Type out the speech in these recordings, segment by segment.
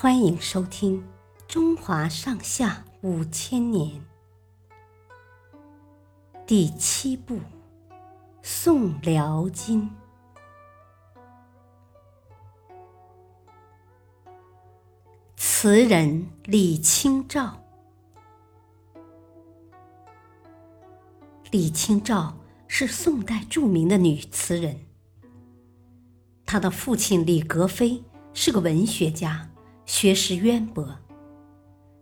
欢迎收听《中华上下五千年》第七部《宋辽金》。词人李清照。李清照是宋代著名的女词人。她的父亲李格非是个文学家，学识渊博。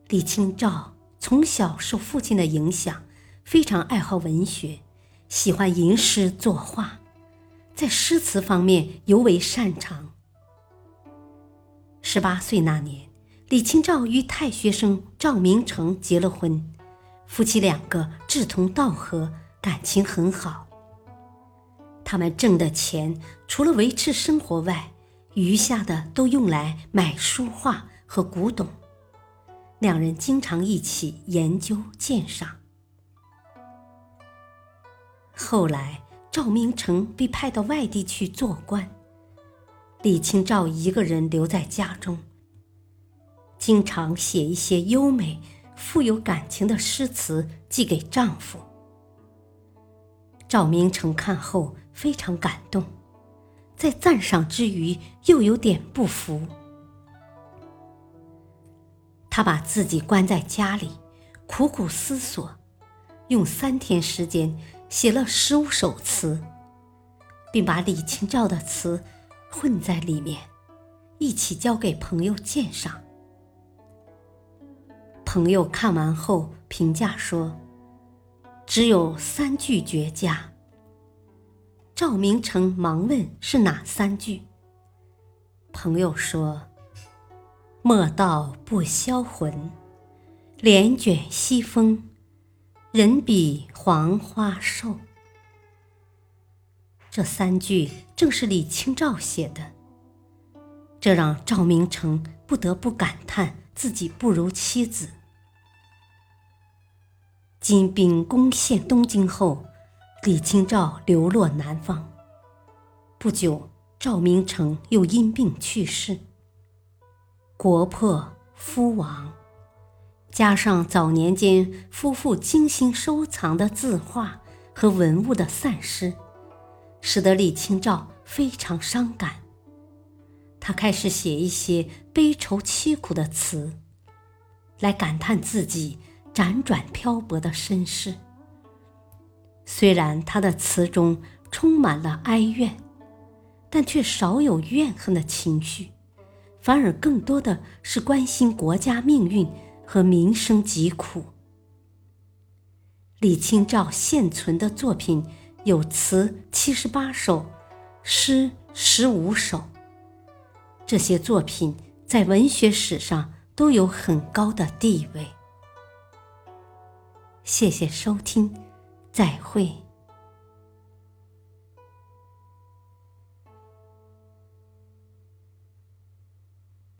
李清照从小受父亲的影响，非常爱好文学，喜欢吟诗作画，在诗词方面尤为擅长。十八岁那年，李清照与太学生赵明诚结了婚。夫妻两个志同道合，感情很好。他们挣的钱除了维持生活外，余下的都用来买书画和古董。两人经常一起研究鉴赏。后来，赵明诚被派到外地去做官，李清照一个人留在家中，经常写一些优美。富有感情的诗词寄给丈夫赵明诚，看后非常感动，在赞赏之余又有点不服。他把自己关在家里，苦苦思索，用三天时间写了十五首词，并把李清照的词混在里面，一起交给朋友鉴赏。朋友看完后评价说：“只有三句绝佳。”赵明诚忙问：“是哪三句？”朋友说：“莫道不销魂，帘卷西风，人比黄花瘦。”这三句正是李清照写的，这让赵明诚不得不感叹自己不如妻子。金兵攻陷东京后，李清照流落南方。不久，赵明诚又因病去世。国破夫亡，加上早年间夫妇精心收藏的字画和文物的散失，使得李清照非常伤感。他开始写一些悲愁凄苦的词，来感叹自己。辗转漂泊的身世。虽然他的词中充满了哀怨，但却少有怨恨的情绪，反而更多的是关心国家命运和民生疾苦。李清照现存的作品有词七十八首，诗十五首。这些作品在文学史上都有很高的地位。谢谢收听，再会。